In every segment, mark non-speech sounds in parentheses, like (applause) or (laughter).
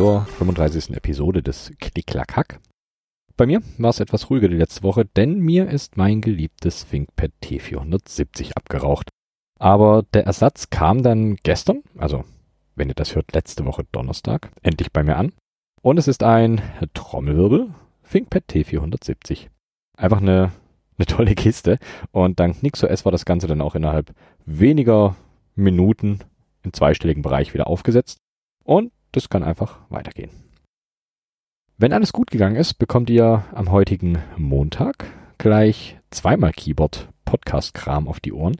Zur 35. Episode des Knicklack-Hack. Bei mir war es etwas ruhiger die letzte Woche, denn mir ist mein geliebtes ThinkPad T470 abgeraucht. Aber der Ersatz kam dann gestern, also wenn ihr das hört, letzte Woche Donnerstag, endlich bei mir an. Und es ist ein Trommelwirbel ThinkPad T470. Einfach eine, eine tolle Kiste. Und dank NixOS war das Ganze dann auch innerhalb weniger Minuten im zweistelligen Bereich wieder aufgesetzt. Und das kann einfach weitergehen. Wenn alles gut gegangen ist, bekommt ihr am heutigen Montag gleich zweimal Keyboard Podcast-Kram auf die Ohren.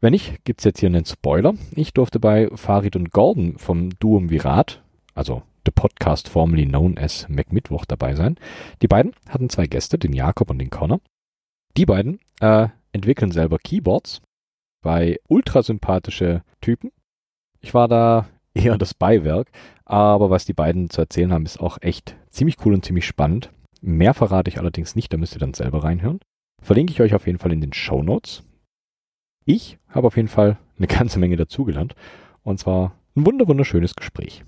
Wenn nicht, gibt's jetzt hier einen Spoiler. Ich durfte bei Farid und Gordon vom Duum Virat, also the podcast formerly known as MacMittwoch dabei sein. Die beiden hatten zwei Gäste, den Jakob und den Connor. Die beiden äh, entwickeln selber Keyboards, bei ultrasympathische Typen. Ich war da eher das Beiwerk, aber was die beiden zu erzählen haben, ist auch echt ziemlich cool und ziemlich spannend. Mehr verrate ich allerdings nicht, da müsst ihr dann selber reinhören. Verlinke ich euch auf jeden Fall in den Show Notes. Ich habe auf jeden Fall eine ganze Menge dazugelernt und zwar ein wunderschönes Gespräch.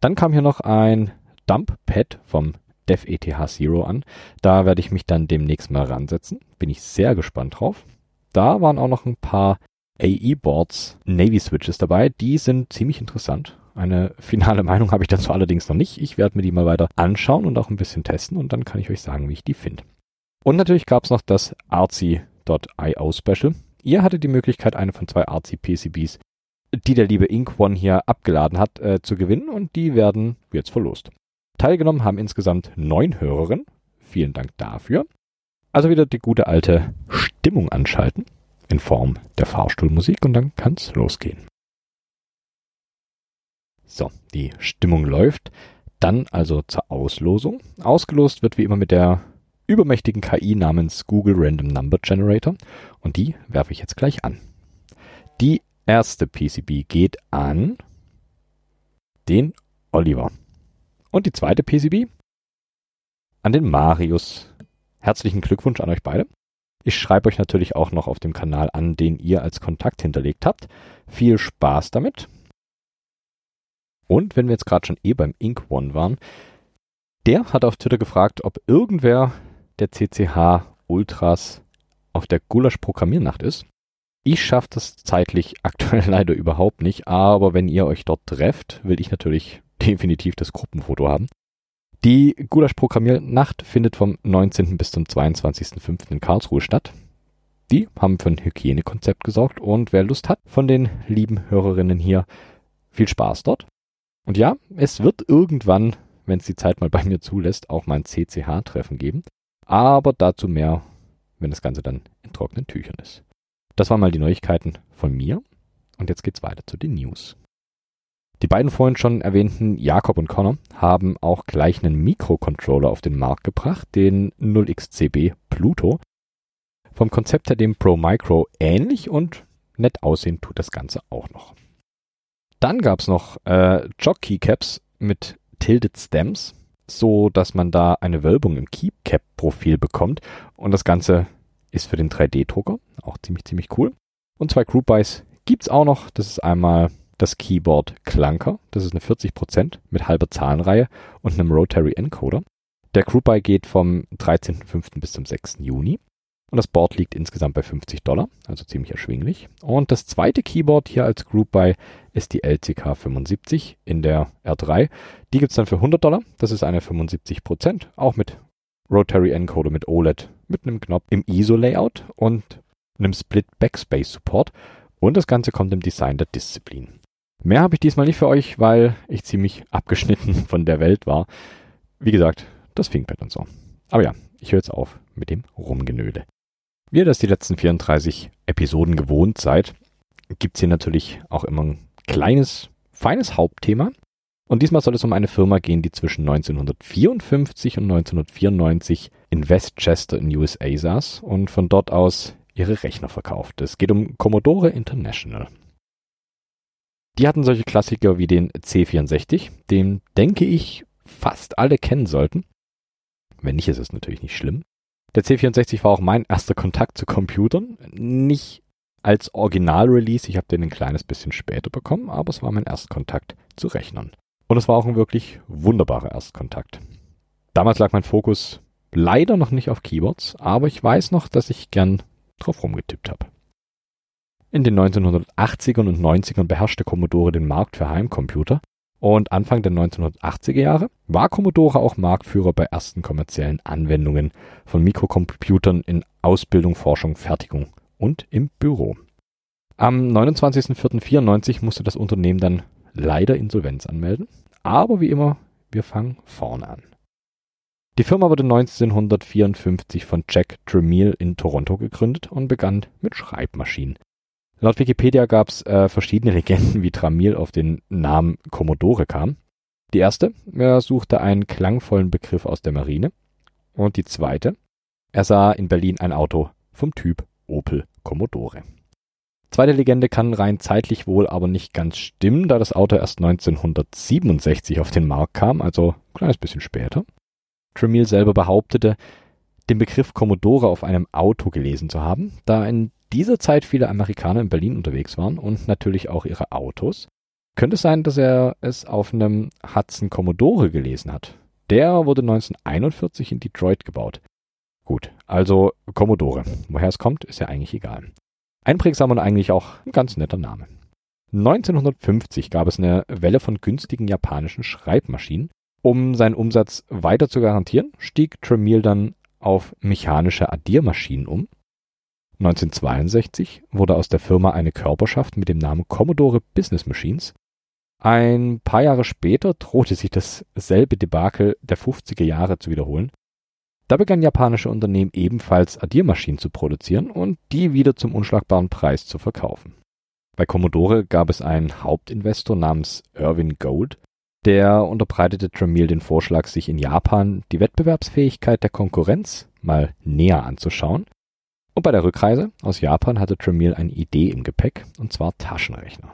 Dann kam hier noch ein Dump-Pad vom DevETH Zero an. Da werde ich mich dann demnächst mal ransetzen. Bin ich sehr gespannt drauf. Da waren auch noch ein paar AE-Boards, Navy-Switches dabei. Die sind ziemlich interessant. Eine finale (laughs) Meinung habe ich dazu allerdings noch nicht. Ich werde mir die mal weiter anschauen und auch ein bisschen testen und dann kann ich euch sagen, wie ich die finde. Und natürlich gab es noch das Artsy.io Special. Ihr hattet die Möglichkeit, eine von zwei Artsy PCBs die der liebe Ink One hier abgeladen hat, äh, zu gewinnen und die werden jetzt verlost. Teilgenommen haben insgesamt neun Hörerinnen. Vielen Dank dafür. Also wieder die gute alte Stimmung anschalten in Form der Fahrstuhlmusik und dann kann's losgehen. So, die Stimmung läuft. Dann also zur Auslosung. Ausgelost wird wie immer mit der übermächtigen KI namens Google Random Number Generator und die werfe ich jetzt gleich an. Die erste PCB geht an den Oliver. Und die zweite PCB an den Marius. Herzlichen Glückwunsch an euch beide. Ich schreibe euch natürlich auch noch auf dem Kanal an, den ihr als Kontakt hinterlegt habt. Viel Spaß damit. Und wenn wir jetzt gerade schon eh beim Ink One waren, der hat auf Twitter gefragt, ob irgendwer der CCH Ultras auf der Gulasch Programmiernacht ist. Ich schaffe das zeitlich (laughs) aktuell leider überhaupt nicht, aber wenn ihr euch dort trefft, will ich natürlich definitiv das Gruppenfoto haben. Die Gulasch-Programmiernacht findet vom 19. bis zum 22.05. in Karlsruhe statt. Die haben für ein Hygienekonzept gesorgt und wer Lust hat von den lieben Hörerinnen hier, viel Spaß dort. Und ja, es wird irgendwann, wenn es die Zeit mal bei mir zulässt, auch mal ein CCH-Treffen geben. Aber dazu mehr, wenn das Ganze dann in trockenen Tüchern ist. Das waren mal die Neuigkeiten von mir. Und jetzt geht's weiter zu den News. Die beiden vorhin schon erwähnten Jakob und Connor haben auch gleich einen Mikrocontroller auf den Markt gebracht, den 0xCB Pluto. Vom Konzept her dem Pro Micro ähnlich und nett aussehen tut das Ganze auch noch. Dann gab's noch äh, Jog Keycaps mit Tilted Stems, so dass man da eine Wölbung im Keycap Profil bekommt und das Ganze ist für den 3D-Drucker. Auch ziemlich, ziemlich cool. Und zwei Group Buys gibt's auch noch. Das ist einmal das Keyboard Clunker. Das ist eine 40% mit halber Zahlenreihe und einem Rotary Encoder. Der Group Buy geht vom 13.05. bis zum 6. Juni. Und das Board liegt insgesamt bei 50 Dollar, also ziemlich erschwinglich. Und das zweite Keyboard hier als Group Buy ist die LCK 75 in der R3. Die gibt's dann für 100 Dollar. Das ist eine 75%, auch mit Rotary Encoder mit OLED, mit einem Knopf im ISO-Layout und einem Split Backspace Support. Und das Ganze kommt im Design der Disziplin. Mehr habe ich diesmal nicht für euch, weil ich ziemlich abgeschnitten (laughs) von der Welt war. Wie gesagt, das ThinkPad und so. Aber ja, ich höre jetzt auf mit dem Rumgenöle. Wie ihr das die letzten 34 Episoden gewohnt seid, gibt's hier natürlich auch immer ein kleines, feines Hauptthema. Und diesmal soll es um eine Firma gehen, die zwischen 1954 und 1994 in Westchester in USA saß und von dort aus ihre Rechner verkauft. Es geht um Commodore International. Die hatten solche Klassiker wie den C64, den denke ich fast alle kennen sollten. Wenn nicht, ist es natürlich nicht schlimm. Der C64 war auch mein erster Kontakt zu Computern. Nicht als Original-Release, ich habe den ein kleines bisschen später bekommen, aber es war mein erster Kontakt zu Rechnern. Und es war auch ein wirklich wunderbarer Erstkontakt. Damals lag mein Fokus leider noch nicht auf Keyboards, aber ich weiß noch, dass ich gern drauf rumgetippt habe. In den 1980ern und 90ern beherrschte Commodore den Markt für Heimcomputer und Anfang der 1980er Jahre war Commodore auch Marktführer bei ersten kommerziellen Anwendungen von Mikrocomputern in Ausbildung, Forschung, Fertigung und im Büro. Am 29.04.94 musste das Unternehmen dann leider Insolvenz anmelden, aber wie immer, wir fangen vorne an. Die Firma wurde 1954 von Jack Tramiel in Toronto gegründet und begann mit Schreibmaschinen. Laut Wikipedia gab es äh, verschiedene Legenden, wie Tramiel auf den Namen Commodore kam. Die erste, er suchte einen klangvollen Begriff aus der Marine. Und die zweite, er sah in Berlin ein Auto vom Typ Opel Commodore. Zweite Legende kann rein zeitlich wohl aber nicht ganz stimmen, da das Auto erst 1967 auf den Markt kam, also ein kleines bisschen später. Tramiel selber behauptete, den Begriff Commodore auf einem Auto gelesen zu haben, da in dieser Zeit viele Amerikaner in Berlin unterwegs waren und natürlich auch ihre Autos. Könnte es sein, dass er es auf einem Hudson Commodore gelesen hat. Der wurde 1941 in Detroit gebaut. Gut, also Commodore. Woher es kommt, ist ja eigentlich egal. Einprägsam und eigentlich auch ein ganz netter Name. 1950 gab es eine Welle von günstigen japanischen Schreibmaschinen, um seinen Umsatz weiter zu garantieren, stieg Tramiel dann auf mechanische Addiermaschinen um. 1962 wurde aus der Firma eine Körperschaft mit dem Namen Commodore Business Machines. Ein paar Jahre später drohte sich dasselbe Debakel der 50er Jahre zu wiederholen. Da begann japanische Unternehmen ebenfalls Addiermaschinen zu produzieren und die wieder zum unschlagbaren Preis zu verkaufen. Bei Commodore gab es einen Hauptinvestor namens Irvin Gold, der unterbreitete Tramiel den Vorschlag, sich in Japan die Wettbewerbsfähigkeit der Konkurrenz mal näher anzuschauen. Und bei der Rückreise aus Japan hatte Tramiel eine Idee im Gepäck, und zwar Taschenrechner.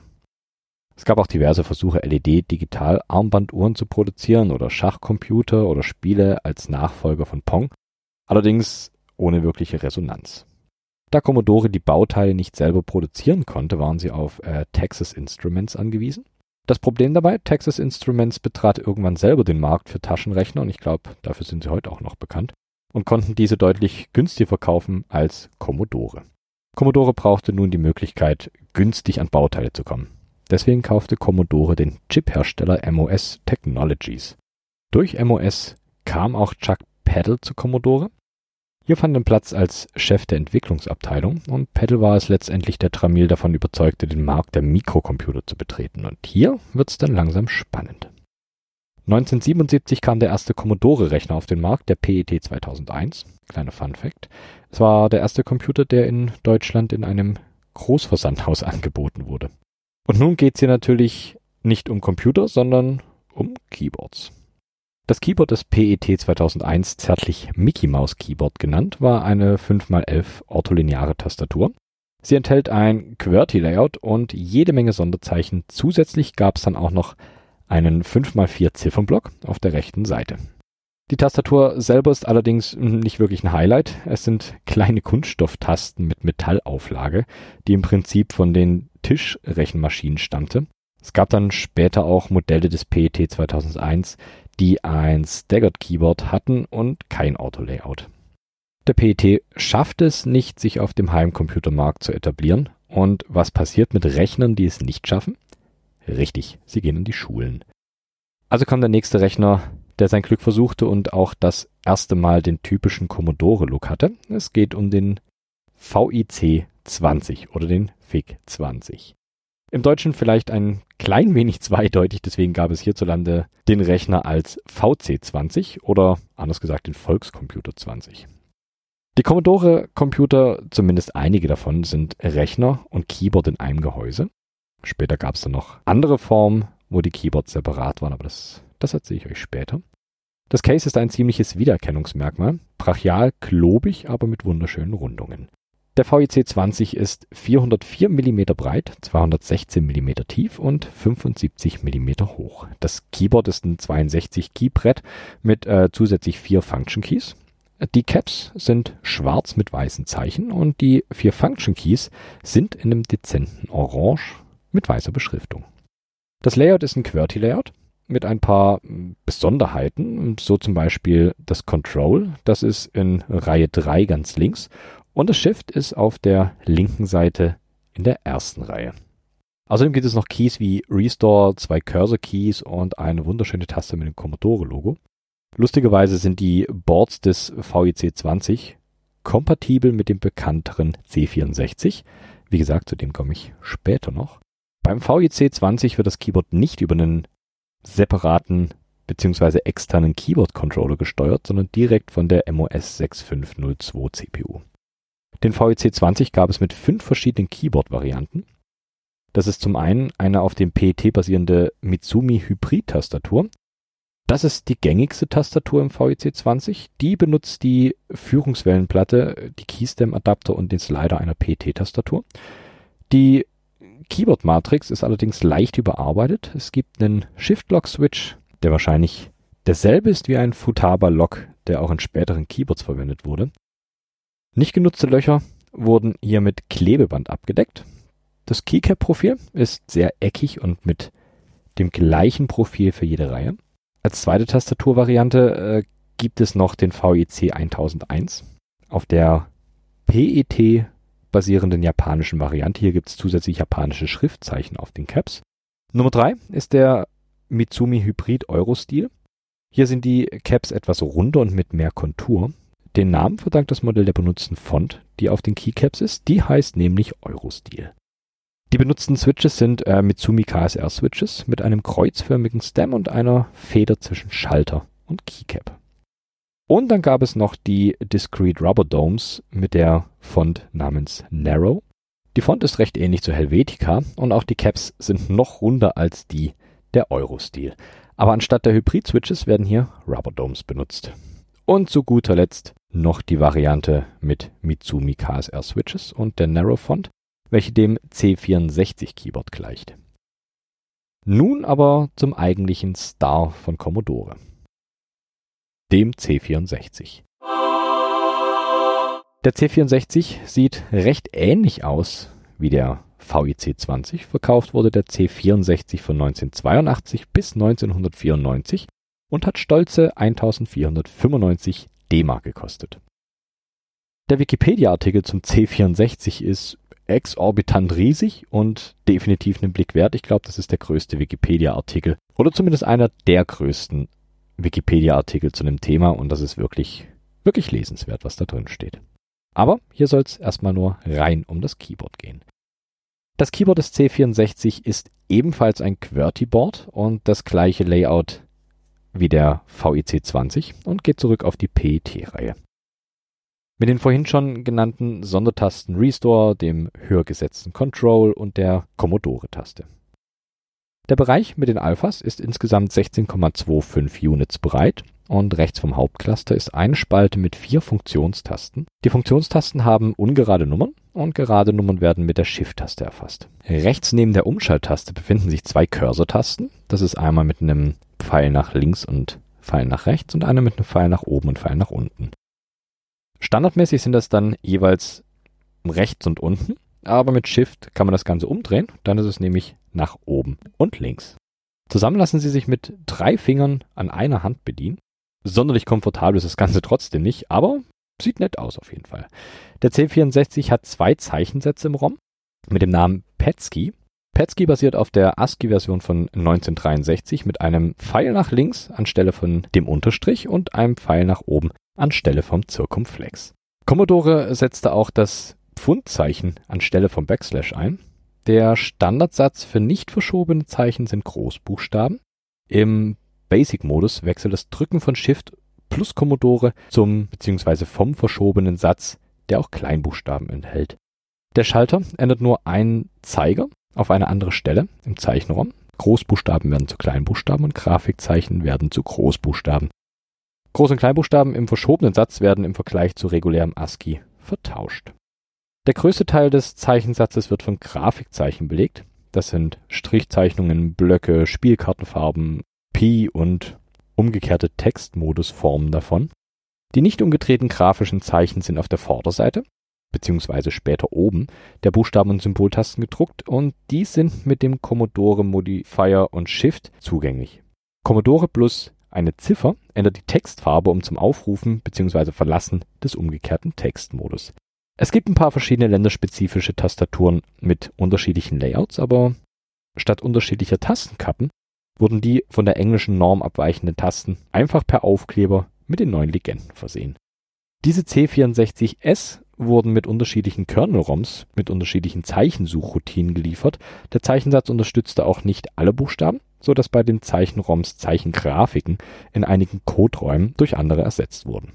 Es gab auch diverse Versuche, LED-Digital-Armbanduhren zu produzieren oder Schachcomputer oder Spiele als Nachfolger von Pong, allerdings ohne wirkliche Resonanz. Da Commodore die Bauteile nicht selber produzieren konnte, waren sie auf äh, Texas Instruments angewiesen das Problem dabei, Texas Instruments betrat irgendwann selber den Markt für Taschenrechner und ich glaube, dafür sind sie heute auch noch bekannt und konnten diese deutlich günstiger verkaufen als Commodore. Commodore brauchte nun die Möglichkeit, günstig an Bauteile zu kommen. Deswegen kaufte Commodore den Chiphersteller MOS Technologies. Durch MOS kam auch Chuck Peddle zu Commodore hier fand er Platz als Chef der Entwicklungsabteilung und Peddle war es letztendlich, der Tramiel davon überzeugte, den Markt der Mikrocomputer zu betreten. Und hier wird's dann langsam spannend. 1977 kam der erste Commodore-Rechner auf den Markt, der PET 2001. Kleiner Fun Fact. Es war der erste Computer, der in Deutschland in einem Großversandhaus (laughs) angeboten wurde. Und nun geht's hier natürlich nicht um Computer, sondern um Keyboards. Das Keyboard des PET 2001, zärtlich Mickey Mouse Keyboard genannt, war eine 5x11 ortholineare Tastatur. Sie enthält ein QWERTY-Layout und jede Menge Sonderzeichen. Zusätzlich gab es dann auch noch einen 5x4 Ziffernblock auf der rechten Seite. Die Tastatur selber ist allerdings nicht wirklich ein Highlight. Es sind kleine Kunststofftasten mit Metallauflage, die im Prinzip von den Tischrechenmaschinen stammte. Es gab dann später auch Modelle des PET 2001, die ein Staggered Keyboard hatten und kein Auto-Layout. Der PET schafft es nicht, sich auf dem Heimcomputermarkt zu etablieren. Und was passiert mit Rechnern, die es nicht schaffen? Richtig, sie gehen in die Schulen. Also kam der nächste Rechner, der sein Glück versuchte und auch das erste Mal den typischen Commodore-Look hatte. Es geht um den VIC 20 oder den FIC 20. Im Deutschen vielleicht ein klein wenig zweideutig, deswegen gab es hierzulande den Rechner als VC20 oder anders gesagt den Volkscomputer 20. Die Commodore-Computer, zumindest einige davon, sind Rechner und Keyboard in einem Gehäuse. Später gab es dann noch andere Formen, wo die Keyboards separat waren, aber das, das erzähle ich euch später. Das Case ist ein ziemliches Wiedererkennungsmerkmal, brachial, klobig, aber mit wunderschönen Rundungen. Der VIC 20 ist 404 mm breit, 216 mm tief und 75 mm hoch. Das Keyboard ist ein 62 Key Brett mit äh, zusätzlich vier Function Keys. Die Caps sind schwarz mit weißen Zeichen und die vier Function Keys sind in einem dezenten Orange mit weißer Beschriftung. Das Layout ist ein QWERTY Layout. mit ein paar Besonderheiten, so zum Beispiel das Control, das ist in Reihe 3 ganz links und das Shift ist auf der linken Seite in der ersten Reihe. Außerdem gibt es noch Keys wie Restore, zwei Cursor Keys und eine wunderschöne Taste mit dem Commodore Logo. Lustigerweise sind die Boards des VIC 20 kompatibel mit dem bekannteren C64. Wie gesagt, zu dem komme ich später noch. Beim VIC 20 wird das Keyboard nicht über einen separaten bzw. externen Keyboard-Controller gesteuert, sondern direkt von der MOS 6502 CPU. Den VIC 20 gab es mit fünf verschiedenen Keyboard-Varianten. Das ist zum einen eine auf dem PET basierende Mitsumi Hybrid-Tastatur, das ist die gängigste Tastatur im VIC 20. Die benutzt die Führungswellenplatte, die Keystem-Adapter und den Slider einer PT-Tastatur. Die Keyboard-Matrix ist allerdings leicht überarbeitet. Es gibt einen Shift-Lock-Switch, der wahrscheinlich derselbe ist wie ein Futaba-Lock, der auch in späteren Keyboards verwendet wurde. Nicht genutzte Löcher wurden hier mit Klebeband abgedeckt. Das Keycap-Profil ist sehr eckig und mit dem gleichen Profil für jede Reihe. Als zweite Tastaturvariante äh, gibt es noch den VEC 1001 auf der PET basierenden japanischen Variante. Hier gibt es zusätzlich japanische Schriftzeichen auf den Caps. Nummer drei ist der Mitsumi Hybrid Euro-Stil. Hier sind die Caps etwas runder und mit mehr Kontur. Den Namen verdankt das Modell der benutzten Font, die auf den Keycaps ist. Die heißt nämlich Euro-Stil. Die benutzten Switches sind äh, Mitsumi KSR Switches mit einem kreuzförmigen Stem und einer Feder zwischen Schalter und Keycap. Und dann gab es noch die Discrete Rubber Domes mit der Font namens Narrow. Die Font ist recht ähnlich zu Helvetica und auch die Caps sind noch runder als die der Euro-Stil. Aber anstatt der Hybrid-Switches werden hier Rubber Domes benutzt. Und zu guter Letzt noch die Variante mit Mitsumi KSR Switches und der Narrow Font welche dem C64 Keyboard gleicht. Nun aber zum eigentlichen Star von Commodore, dem C64. Der C64 sieht recht ähnlich aus wie der VIC 20. Verkauft wurde der C64 von 1982 bis 1994 und hat stolze 1495 D-Mark gekostet. Der Wikipedia-Artikel zum C64 ist exorbitant riesig und definitiv einen Blick wert. Ich glaube, das ist der größte Wikipedia-Artikel oder zumindest einer der größten Wikipedia-Artikel zu einem Thema und das ist wirklich, wirklich lesenswert, was da drin steht. Aber hier soll es erstmal nur rein um das Keyboard gehen. Das Keyboard des C64 ist ebenfalls ein QWERTY-Board und das gleiche Layout wie der VIC 20 und geht zurück auf die PET-Reihe. Mit den vorhin schon genannten Sondertasten Restore, dem höher gesetzten Control und der Commodore-Taste. Der Bereich mit den Alphas ist insgesamt 16,25 Units breit und rechts vom Hauptcluster ist eine Spalte mit vier Funktionstasten. Die Funktionstasten haben ungerade Nummern und gerade Nummern werden mit der Shift-Taste erfasst. Rechts neben der Umschalttaste befinden sich zwei Cursor-Tasten. Das ist einmal mit einem Pfeil nach links und Pfeil nach rechts und eine mit einem Pfeil nach oben und Pfeil nach unten. Standardmäßig sind das dann jeweils rechts und unten, aber mit Shift kann man das Ganze umdrehen, dann ist es nämlich nach oben und links. Zusammen lassen sie sich mit drei Fingern an einer Hand bedienen. Sonderlich komfortabel ist das Ganze trotzdem nicht, aber sieht nett aus auf jeden Fall. Der C64 hat zwei Zeichensätze im ROM mit dem Namen Petsky. Petsky basiert auf der ASCII-Version von 1963 mit einem Pfeil nach links anstelle von dem Unterstrich und einem Pfeil nach oben anstelle vom Zirkumflex. Commodore setzte auch das Pfundzeichen anstelle vom Backslash ein. Der Standardsatz für nicht verschobene Zeichen sind Großbuchstaben. Im Basic-Modus wechselt das Drücken von Shift plus Commodore zum bzw. vom verschobenen Satz, der auch Kleinbuchstaben enthält. Der Schalter ändert nur einen Zeiger auf eine andere Stelle im Zeichenraum. Großbuchstaben werden zu Kleinbuchstaben und Grafikzeichen werden zu Großbuchstaben. Groß- und Kleinbuchstaben im verschobenen Satz werden im Vergleich zu regulärem ASCII vertauscht. Der größte Teil des Zeichensatzes wird von Grafikzeichen belegt. Das sind Strichzeichnungen, Blöcke, Spielkartenfarben, Pi und umgekehrte Textmodusformen davon. Die nicht umgedrehten grafischen Zeichen sind auf der Vorderseite, beziehungsweise später oben, der Buchstaben- und Symboltasten gedruckt und die sind mit dem Commodore Modifier und Shift zugänglich. Commodore plus eine Ziffer ändert die Textfarbe um zum Aufrufen bzw. Verlassen des umgekehrten Textmodus. Es gibt ein paar verschiedene länderspezifische Tastaturen mit unterschiedlichen Layouts, aber statt unterschiedlicher Tastenkappen wurden die von der englischen Norm abweichenden Tasten einfach per Aufkleber mit den neuen Legenden versehen. Diese C64S wurden mit unterschiedlichen Kernel-ROMs mit unterschiedlichen Zeichensuchroutinen geliefert. Der Zeichensatz unterstützte auch nicht alle Buchstaben, so dass bei den Zeichen-ROMs Zeichengrafiken in einigen Coderäumen durch andere ersetzt wurden.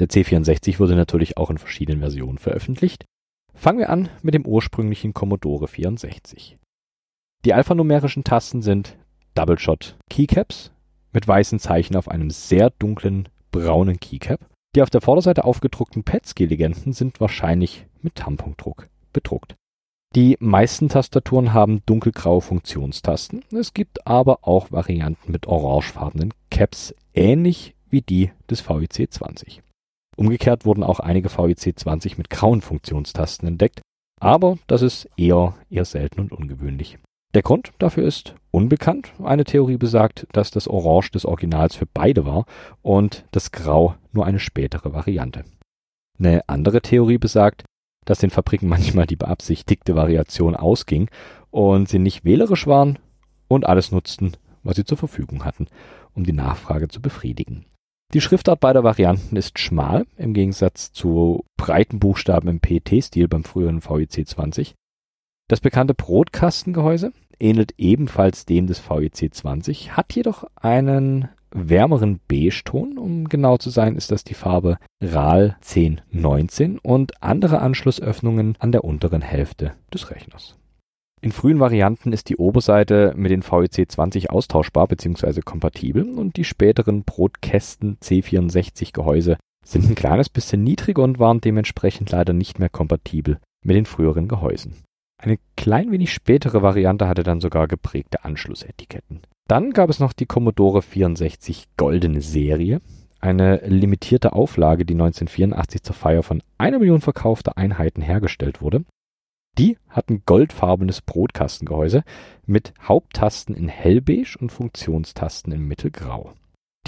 Der C64 wurde natürlich auch in verschiedenen Versionen veröffentlicht. Fangen wir an mit dem ursprünglichen Commodore 64. Die alphanumerischen Tasten sind Double Shot Keycaps mit weißen Zeichen auf einem sehr dunklen braunen Keycap. Die auf der Vorderseite aufgedruckten Petski-Legenden sind wahrscheinlich mit Tampondruck bedruckt. Die meisten Tastaturen haben dunkelgraue Funktionstasten. Es gibt aber auch Varianten mit orangefarbenen Caps, ähnlich wie die des VIC 20. Umgekehrt wurden auch einige VIC 20 mit grauen Funktionstasten entdeckt, aber das ist eher, eher selten und ungewöhnlich. Der Grund dafür ist unbekannt. Eine Theorie besagt, dass das Orange des Originals für beide war und das Grau nur eine spätere Variante. Eine andere Theorie besagt, dass den Fabriken (laughs) manchmal die beabsichtigte Variation ausging und sie nicht wählerisch waren und alles nutzten, was sie zur Verfügung hatten, um die Nachfrage zu befriedigen. Die Schriftart beider Varianten ist schmal, im Gegensatz zu breiten Buchstaben im PET-Stil beim früheren VIC 20. Das bekannte Brotkastengehäuse ähnelt ebenfalls dem des VEC 20, hat jedoch einen wärmeren Beige-Ton. Um genau zu sein, ist das die Farbe RAL 1019 und andere Anschlussöffnungen an der unteren Hälfte des Rechners. In frühen Varianten ist die Oberseite mit den VEC 20 austauschbar bzw. kompatibel und die späteren Brotkästen C64 Gehäuse sind ein kleines bisschen niedriger und waren dementsprechend leider nicht mehr kompatibel mit den früheren Gehäusen. Eine klein wenig spätere Variante hatte dann sogar geprägte Anschlussetiketten. Dann gab es noch die Commodore 64 Goldene Serie, eine limitierte Auflage, die 1984 zur Feier von einer Million verkaufter Einheiten hergestellt wurde. Die hatten goldfarbenes Brotkastengehäuse mit Haupttasten in hellbeige und Funktionstasten in mittelgrau.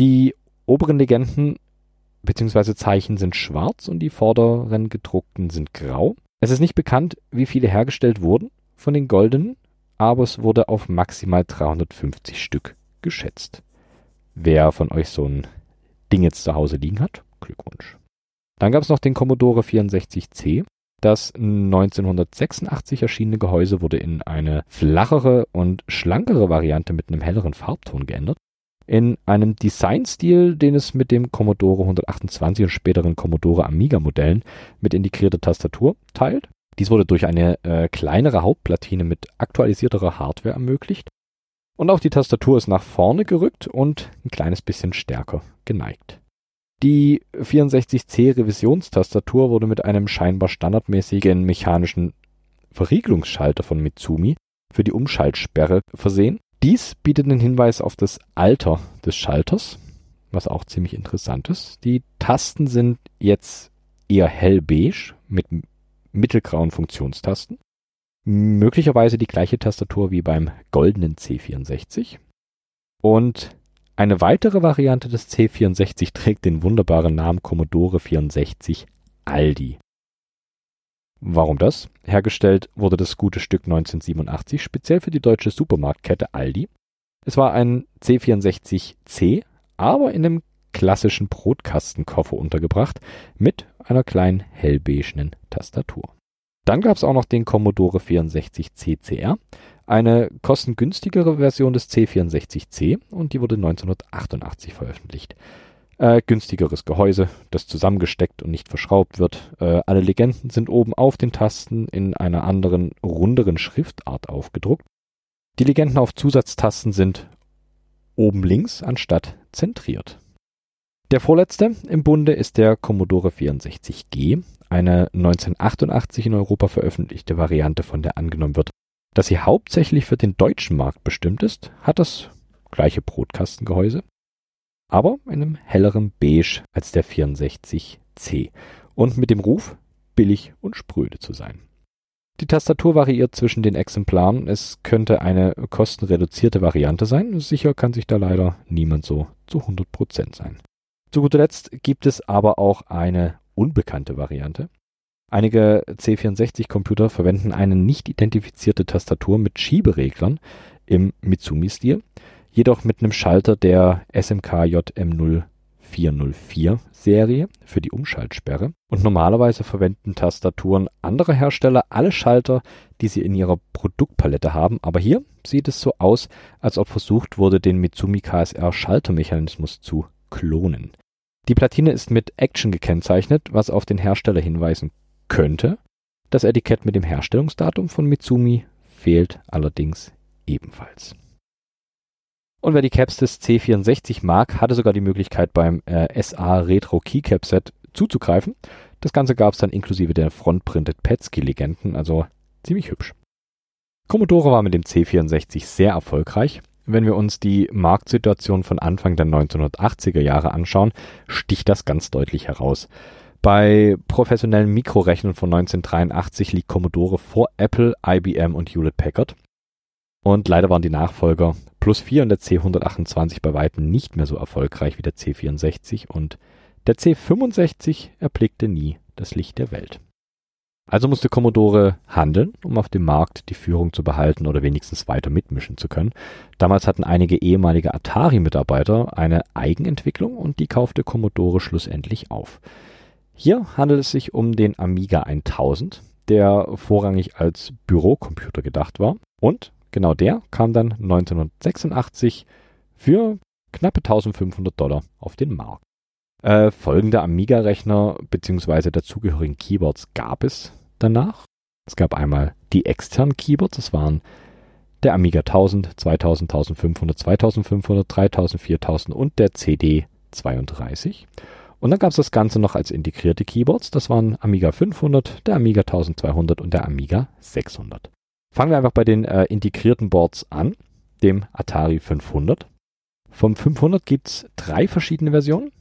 Die oberen Legenden bzw. Zeichen sind schwarz und die vorderen gedruckten sind grau. Es ist nicht bekannt, wie viele hergestellt wurden von den goldenen, aber es wurde auf maximal 350 Stück geschätzt. Wer von euch so ein Ding jetzt zu Hause liegen hat, Glückwunsch. Dann gab es noch den Commodore 64C. Das 1986 erschienene Gehäuse wurde in eine flachere und schlankere Variante mit einem helleren Farbton geändert in einem Designstil, den es mit dem Commodore 128 und späteren Commodore Amiga Modellen mit integrierter Tastatur teilt. Dies wurde durch eine äh, kleinere Hauptplatine mit aktualisierterer Hardware ermöglicht. Und auch die Tastatur ist nach vorne gerückt und ein kleines bisschen stärker geneigt. Die 64C Revisionstastatur wurde mit einem scheinbar standardmäßigen mechanischen Verriegelungsschalter von Mitsumi für die Umschaltsperre versehen dies bietet einen Hinweis auf das Alter des Schalters, was auch ziemlich interessant ist. Die Tasten sind jetzt eher hellbeige mit mittelgrauen Funktionstasten. Möglicherweise die gleiche Tastatur wie beim goldenen C64. Und eine weitere Variante des C64 trägt den wunderbaren Namen Commodore 64 Aldi. Warum das? Hergestellt wurde das gute Stück 1987 speziell für die deutsche Supermarktkette Aldi. Es war ein C64C, aber in einem klassischen Brotkastenkoffer untergebracht mit einer kleinen hellbeigenen Tastatur. Dann gab es auch noch den Commodore 64 CCR, eine kostengünstigere Version des C64C und die wurde 1988 veröffentlicht. Äh, günstigeres Gehäuse, das zusammengesteckt und nicht verschraubt wird. Äh, alle Legenden sind oben auf den Tasten in einer anderen, runderen Schriftart aufgedruckt. Die Legenden auf Zusatztasten sind oben links anstatt zentriert. Der vorletzte im Bunde ist der Commodore 64G, eine 1988 in Europa veröffentlichte Variante, von der angenommen wird, dass sie hauptsächlich für den deutschen Markt bestimmt ist, hat das gleiche Brotkastengehäuse, aber in einem helleren Beige als der 64C und mit dem Ruf, billig und spröde zu sein. Die Tastatur variiert zwischen den Exemplaren. Es könnte eine kostenreduzierte Variante sein. Sicher kann sich da leider niemand so zu 100% sein. Zu guter Letzt gibt es aber auch eine unbekannte Variante. Einige C64-Computer verwenden eine nicht identifizierte Tastatur mit Schiebereglern im Mitsumi-Stil, jedoch mit einem Schalter der SMK JM0404 Serie für die Umschaltsperre. Und normalerweise verwenden Tastaturen anderer Hersteller alle Schalter, die sie in ihrer Produktpalette haben, aber hier sieht es so aus, als ob versucht wurde, den Mitsumi KSR Schaltermechanismus zu klonen. Die Platine ist mit Action gekennzeichnet, was auf den Hersteller hinweisen könnte. Das Etikett mit dem Herstellungsdatum von Mitsumi fehlt allerdings ebenfalls. Und wer die Caps des C64 mag, hatte sogar die Möglichkeit beim äh, SA Retro Keycap Set zuzugreifen. Das Ganze gab es dann inklusive der Frontprinted Petsky Legenden, also ziemlich hübsch. Commodore war mit dem C64 sehr erfolgreich. Wenn wir uns die Marktsituation von Anfang der 1980er Jahre anschauen, sticht das ganz deutlich heraus. Bei professionellen Mikrorechnern von 1983 liegt Commodore vor Apple, IBM und Hewlett Packard. Und leider waren die Nachfolger Plus 4 und der C128 bei weitem nicht mehr so erfolgreich wie der C64 und der C65 erblickte nie das Licht der Welt. Also musste Commodore handeln, um auf dem Markt die Führung zu behalten oder wenigstens weiter mitmischen zu können. Damals hatten einige ehemalige Atari-Mitarbeiter eine Eigenentwicklung und die kaufte Commodore schlussendlich auf. Hier handelt es sich um den Amiga 1000, der vorrangig als Bürocomputer gedacht war. Und genau der kam dann 1986 für knappe 1500 Dollar auf den Markt. Äh, folgende Amiga-Rechner bzw. dazugehörigen Keyboards gab es danach. Es gab einmal die externen Keyboards, das waren der Amiga 1000, 2000, 1500, 2500, 3000, 4000 und der CD 32. Und dann gab es das Ganze noch als integrierte Keyboards. Das waren Amiga 500, der Amiga 1200 und der Amiga 600. Fangen wir einfach bei den äh, integrierten Boards an, dem Atari 500. Vom 500 gibt es drei verschiedene Versionen.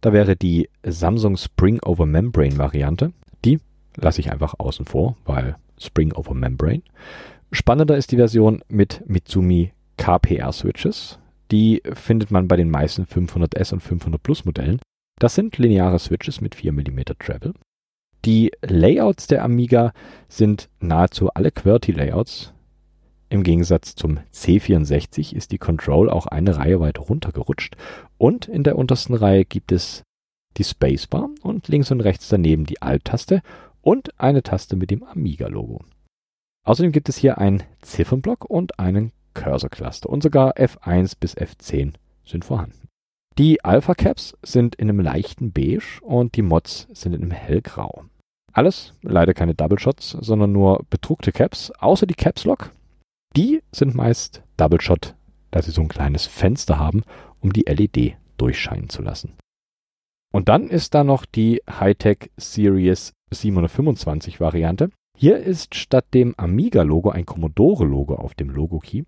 Da wäre die Samsung Spring Over Membrane Variante. Die lasse ich einfach außen vor, weil Spring Over Membrane. Spannender ist die Version mit Mitsumi KPR Switches. Die findet man bei den meisten 500S und 500 Plus Modellen. Das sind lineare Switches mit 4 mm Travel. Die Layouts der Amiga sind nahezu alle QWERTY-Layouts. Im Gegensatz zum C64 ist die Control auch eine Reihe weiter runtergerutscht und in der untersten Reihe gibt es die Spacebar und links und rechts daneben die Alt-Taste und eine Taste mit dem Amiga-Logo. Außerdem gibt es hier einen Ziffernblock und einen Cursor-Cluster und sogar F1 bis F10 sind vorhanden. Die Alpha Caps sind in einem leichten Beige und die Mods sind in einem hellgrau. Alles leider keine Double Shots, sondern nur bedruckte Caps, außer die Caps Lock. Die sind meist Double Shot, da sie so ein kleines Fenster haben, um die LED durchscheinen zu lassen. Und dann ist da noch die Hightech Series 725 Variante. Hier ist statt dem Amiga-Logo ein Commodore-Logo auf dem Logo-Key.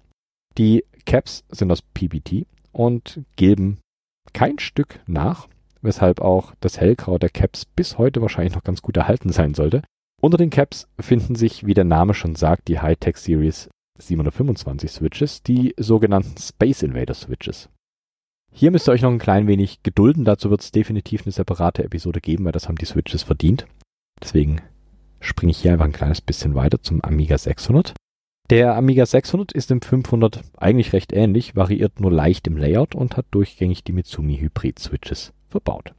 Die Caps sind aus PBT und geben kein Stück nach, weshalb auch das Hellgrau der Caps bis heute wahrscheinlich noch ganz gut erhalten sein sollte. Unter den Caps finden sich, wie der Name schon sagt, die Hightech Series 725 Switches, die sogenannten Space Invader Switches. Hier müsst ihr euch noch ein klein wenig gedulden, dazu wird es definitiv eine separate Episode geben, weil das haben die Switches verdient. Deswegen springe ich hier einfach ein kleines bisschen weiter zum Amiga 600. Der Amiga 600 ist im 500 eigentlich recht ähnlich, variiert nur leicht im Layout und hat durchgängig die Mitsumi Hybrid Switches verbaut.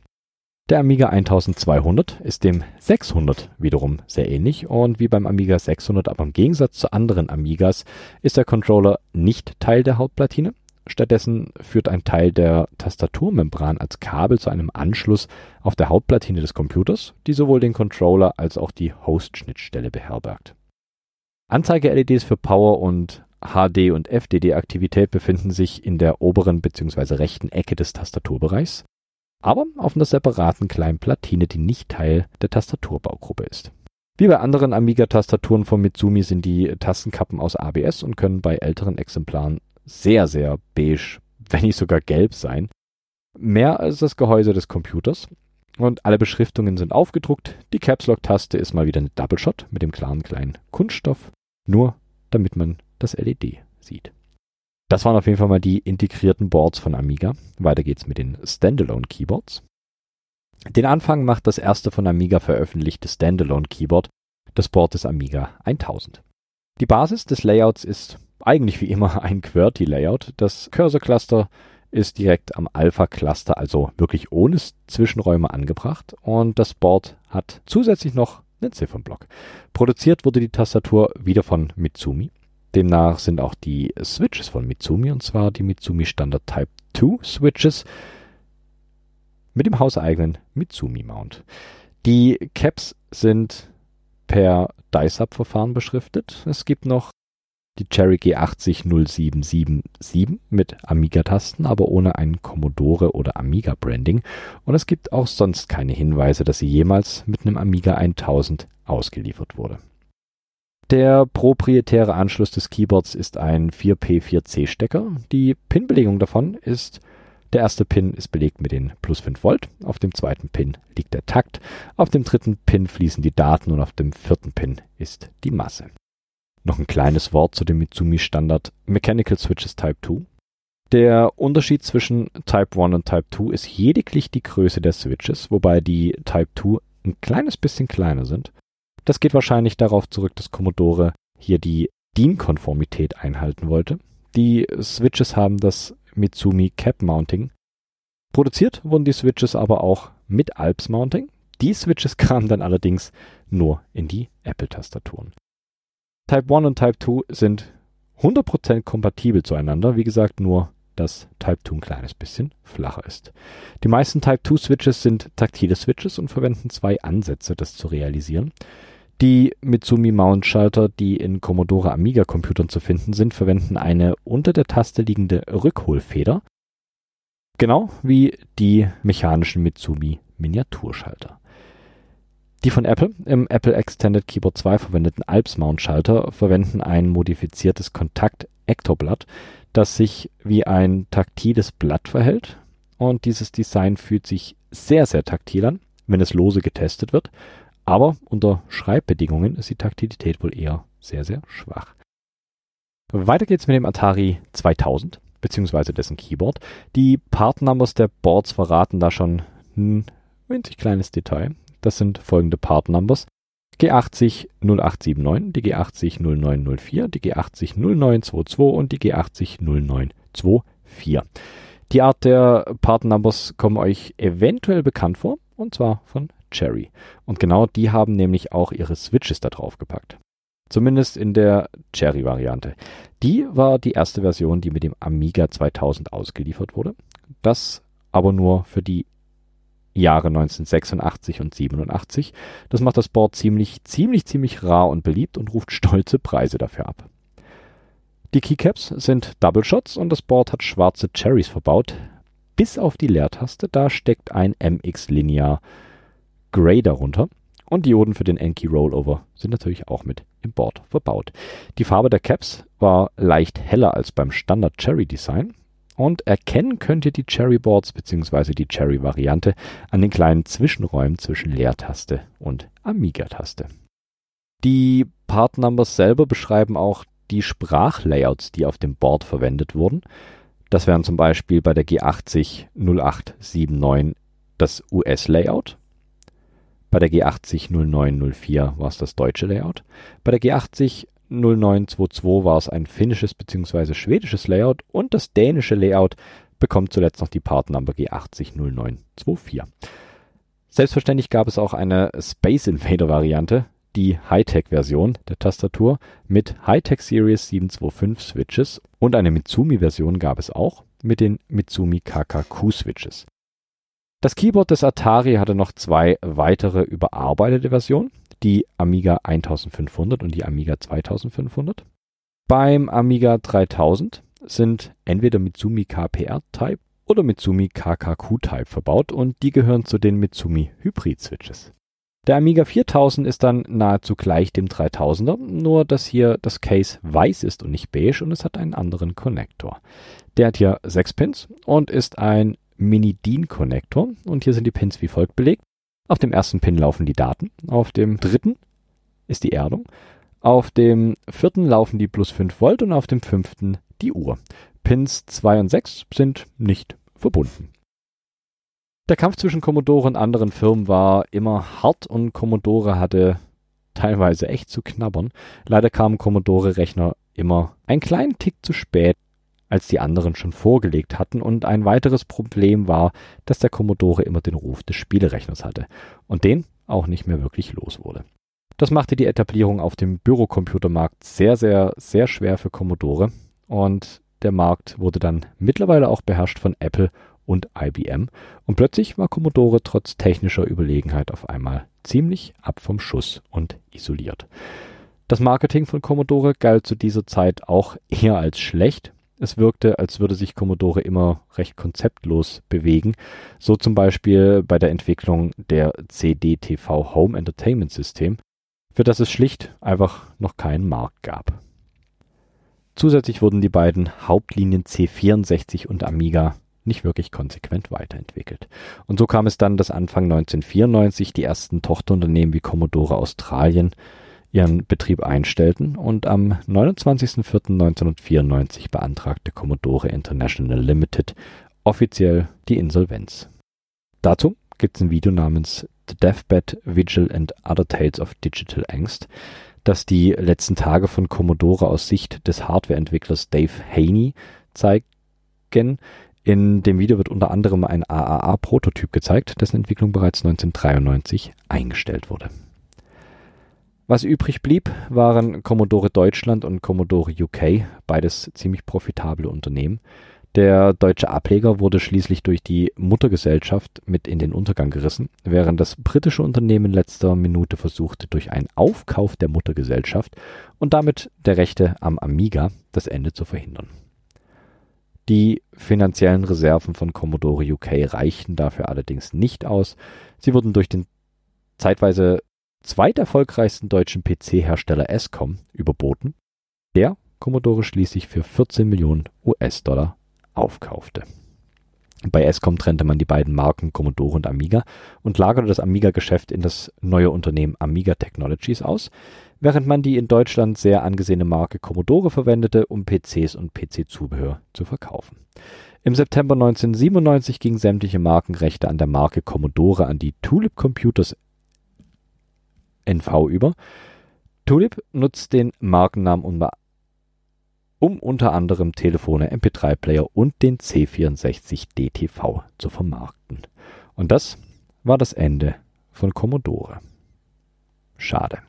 Der Amiga 1200 ist dem 600 wiederum sehr ähnlich und wie beim Amiga 600, aber im Gegensatz zu anderen Amigas ist der Controller nicht Teil der Hauptplatine. Stattdessen führt ein Teil der Tastaturmembran als Kabel zu einem Anschluss auf der Hauptplatine des Computers, die sowohl den Controller als auch die Host-Schnittstelle beherbergt. Anzeige-LEDs für Power und HD- und FDD-Aktivität befinden sich in der oberen bzw. rechten Ecke des Tastaturbereichs, aber auf einer separaten kleinen Platine, die nicht Teil der Tastaturbaugruppe ist. Wie bei anderen Amiga-Tastaturen von Mitsumi sind die Tastenkappen aus ABS und können bei älteren Exemplaren sehr, sehr beige, wenn nicht sogar gelb sein. Mehr als das Gehäuse des Computers. und alle Beschriftungen sind aufgedruckt. Die Caps Lock Taste ist mal wieder eine Double Shot mit dem klaren kleinen Kunststoff, nur damit man das LED sieht. Das waren auf jeden Fall mal die integrierten Boards von Amiga. Weiter geht's mit den Standalone Keyboards. Den Anfang macht das erste von Amiga veröffentlichte Standalone Keyboard, das Board des Amiga 1000. Die Basis des Layouts ist eigentlich wie immer ein QWERTY-Layout. Das Cursor-Cluster ist direkt am Alpha-Cluster, also wirklich ohne Zwischenräume angebracht. Und das Board hat zusätzlich noch einen Ziffernblock. Produziert wurde die Tastatur wieder von Mitsumi. Demnach sind auch die Switches von Mitsumi, und zwar die Mitsumi Standard Type 2 Switches mit dem hauseigenen Mitsumi Mount. Die Caps sind per DICE-Up-Verfahren beschriftet. Es gibt noch die Cherry G80 0777 mit Amiga-Tasten, aber ohne ein Commodore oder Amiga-Branding. Und es gibt auch sonst keine Hinweise, dass sie jemals mit einem Amiga 1000 ausgeliefert wurde. Der proprietäre Anschluss des Keyboards ist ein 4P4C-Stecker. Die Pin-Belegung davon ist der erste Pin ist belegt mit den plus 5 Volt, auf dem zweiten Pin liegt der Takt, auf dem dritten Pin fließen die Daten und auf dem vierten Pin ist die Masse. Noch ein kleines Wort zu dem Mitsumi Standard Mechanical Switches Type 2. Der Unterschied zwischen Type 1 und Type 2 ist lediglich die Größe der Switches, wobei die Type 2 ein kleines bisschen kleiner sind. Das geht wahrscheinlich darauf zurück, dass Commodore hier die DIN-Konformität einhalten wollte. Die Switches haben das Mitsumi Cap Mounting. Produziert wurden die Switches aber auch mit Alps Mounting. Die Switches (laughs) kamen dann allerdings nur in die Apple-Tastaturen. Type 1 und Type 2 sind 100% kompatibel zueinander. Wie gesagt, nur dass Type 2 ein kleines bisschen flacher ist. Die meisten Type 2 Switches sind taktile Switches und verwenden zwei Ansätze, das zu realisieren. Die Mitsumi Mount Schalter, die in Commodore Amiga Computern zu finden sind, verwenden eine unter der Taste liegende Rückholfeder, genau wie die mechanischen Mitsumi Miniaturschalter. Die von Apple. Im Apple Extended Keyboard 2 verwendeten Alps Mount Schalter verwenden ein modifiziertes Kontakt-Ektoblatt, das sich wie ein taktiles Blatt verhält. Und dieses Design fühlt sich sehr, sehr taktil an, wenn es lose getestet wird aber unter Schreibbedingungen ist die Taktilität wohl eher sehr, sehr schwach. Weiter geht's mit dem Atari 2000 beziehungsweise dessen Keyboard. Die Part-Numbers der Boards verraten da schon ein winzig kleines Detail. Das sind folgende Part-Numbers. G80 0879, die G80 0904, die G80 0922 und die G80 0924. Die Art der Part-Numbers kommen euch eventuell bekannt vor, und zwar von Cherry. Und genau die haben nämlich auch ihre Switches da drauf gepackt. Zumindest in der Cherry-Variante. Die war die erste Version, die mit dem Amiga 2000 ausgeliefert wurde. Das aber nur für die Jahre 1986 und 87. Das macht das Board ziemlich, ziemlich, ziemlich rar und beliebt und ruft (laughs) stolze Preise dafür ab. Die Keycaps sind Double Shots und das Board hat schwarze Cherries verbaut. Bis auf die Leertaste, da steckt ein MX Linear Gray darunter. Und Dioden für den Enki Rollover sind natürlich auch mit im Board verbaut. Die Farbe der Caps war leicht heller als beim Standard Cherry Design. Und erkennen könnt ihr die Cherry Boards bzw. die Cherry Variante an den kleinen Zwischenräumen zwischen Leertaste und Amiga-Taste. Die Part Numbers selber beschreiben auch die Sprachlayouts, die auf dem Board verwendet wurden. Das wären zum Beispiel bei der G80 0879 das US-Layout, bei der G80 0904 war es das deutsche Layout. Bei der G80 0922 war es ein finnisches bzw. schwedisches Layout und das dänische Layout bekommt zuletzt noch die Partnummer G80 0924. Selbstverständlich gab es auch eine Space Invader Variante, die Hightech-Version der Tastatur mit Hightech Series 725 Switches und eine Mitsumi-Version gab es auch mit den Mitsumi KKQ Switches. Das Keyboard des Atari hatte noch zwei weitere überarbeitete Versionen, die Amiga 1500 und die Amiga 2500. Beim Amiga 3000 sind entweder Mitsumi KPR Type oder Mitsumi KKQ Type verbaut und die gehören zu den Mitsumi Hybrid Switches. Der Amiga 4000 ist dann nahezu gleich dem 3000er, nur dass hier das Case weiß ist und nicht beige und es hat einen anderen Konnektor. Der hat hier 6 Pins und ist ein Mini-DIN-Konnektor und hier sind die Pins wie folgt belegt. Auf dem ersten Pin laufen die Daten, auf dem dritten ist die Erdung, auf dem vierten laufen die plus 5 Volt und auf dem fünften die Uhr. Pins 2 und 6 sind nicht verbunden. Der Kampf zwischen Commodore und anderen Firmen war immer hart und Commodore hatte teilweise echt zu knabbern. Leider kamen Commodore-Rechner immer einen kleinen Tick zu spät, als die anderen schon vorgelegt hatten. Und ein weiteres Problem war, dass der Commodore immer den Ruf des Spielerechners hatte und den auch nicht mehr wirklich los wurde. Das machte die Etablierung auf dem Bürocomputermarkt sehr, sehr, sehr schwer für Commodore und der Markt wurde dann mittlerweile auch beherrscht von Apple und IBM und plötzlich war Commodore trotz technischer Überlegenheit auf einmal ziemlich ab vom Schuss und isoliert. Das Marketing von Commodore galt zu dieser Zeit auch eher als schlecht. Es wirkte, als würde sich Commodore immer recht konzeptlos bewegen, so zum Beispiel bei der Entwicklung der CD-TV Home Entertainment System, für das es schlicht einfach noch keinen Markt gab. Zusätzlich wurden die beiden Hauptlinien C64 und Amiga nicht wirklich konsequent weiterentwickelt. Und so kam es dann, dass Anfang 1994 die ersten Tochterunternehmen wie Commodore Australien ihren Betrieb einstellten und am 29.04.1994 beantragte Commodore International Limited offiziell die Insolvenz. Dazu gibt es ein Video namens The Deathbed Vigil and Other Tales of Digital Angst, das die letzten Tage von Commodore aus Sicht des Hardwareentwicklers Dave Haney zeigen. In dem Video wird unter anderem ein AAA-Prototyp gezeigt, dessen Entwicklung bereits 1993 eingestellt wurde. Was übrig blieb, waren Commodore Deutschland und Commodore UK, beides ziemlich profitable Unternehmen. Der deutsche Ableger wurde schließlich durch die Muttergesellschaft mit in den Untergang gerissen, während das britische Unternehmen in letzter Minute versuchte, durch einen Aufkauf der Muttergesellschaft und damit der Rechte am Amiga das Ende zu verhindern. Die finanziellen Reserven von Commodore UK reichten dafür allerdings nicht aus. Sie wurden durch den zeitweise zweiterfolgreichsten deutschen PC-Hersteller Escom überboten, der Commodore schließlich für 14 Millionen US-Dollar aufkaufte. Bei Escom trennte man die beiden Marken Commodore und Amiga und lagerte das Amiga-Geschäft in das neue Unternehmen Amiga Technologies aus, während man die in Deutschland sehr angesehene Marke Commodore verwendete, um PCs und PC-Zubehör zu verkaufen. Im September 1997 gingen sämtliche Markenrechte an der Marke Commodore an die Tulip Computers NV über. Tulip nutzt den Markennamen um, um unter anderem Telefone, MP3-Player und den C64 DTV zu vermarkten. Und das war das Ende von Commodore. Schade.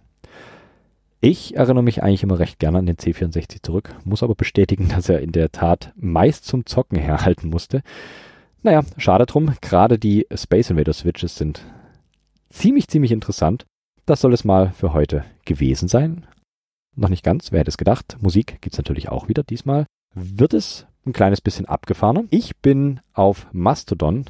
Ich erinnere mich eigentlich immer recht gerne an den C64 zurück, muss aber bestätigen, (laughs) dass er in der Tat meist zum Zocken herhalten musste. Naja, schade drum. Gerade die Space Invader Switches sind ziemlich, ziemlich interessant. Das soll es mal für heute gewesen sein. Noch nicht ganz, wer hätte es gedacht. Musik gibt's natürlich auch wieder. Diesmal wird es ein kleines bisschen abgefahrener. Ich bin auf Mastodon,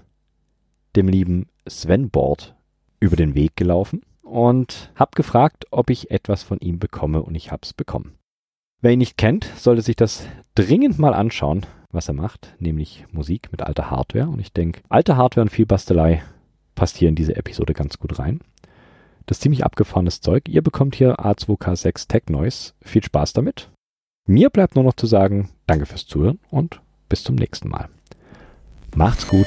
dem lieben Sven Board, über den Weg gelaufen und habe gefragt, ob ich etwas von ihm bekomme und ich habe es bekommen. Wer ihn nicht kennt, sollte sich das dringend mal anschauen, was er macht, nämlich Musik mit alter Hardware. Und ich denke, alte Hardware und viel Bastelei passt hier in diese Episode ganz gut rein. Das ist ziemlich abgefahrenes Zeug. Ihr bekommt hier A2K6 Tech Noise. Viel Spaß damit. Mir bleibt nur noch zu sagen, danke fürs Zuhören und bis zum nächsten Mal. Macht's gut.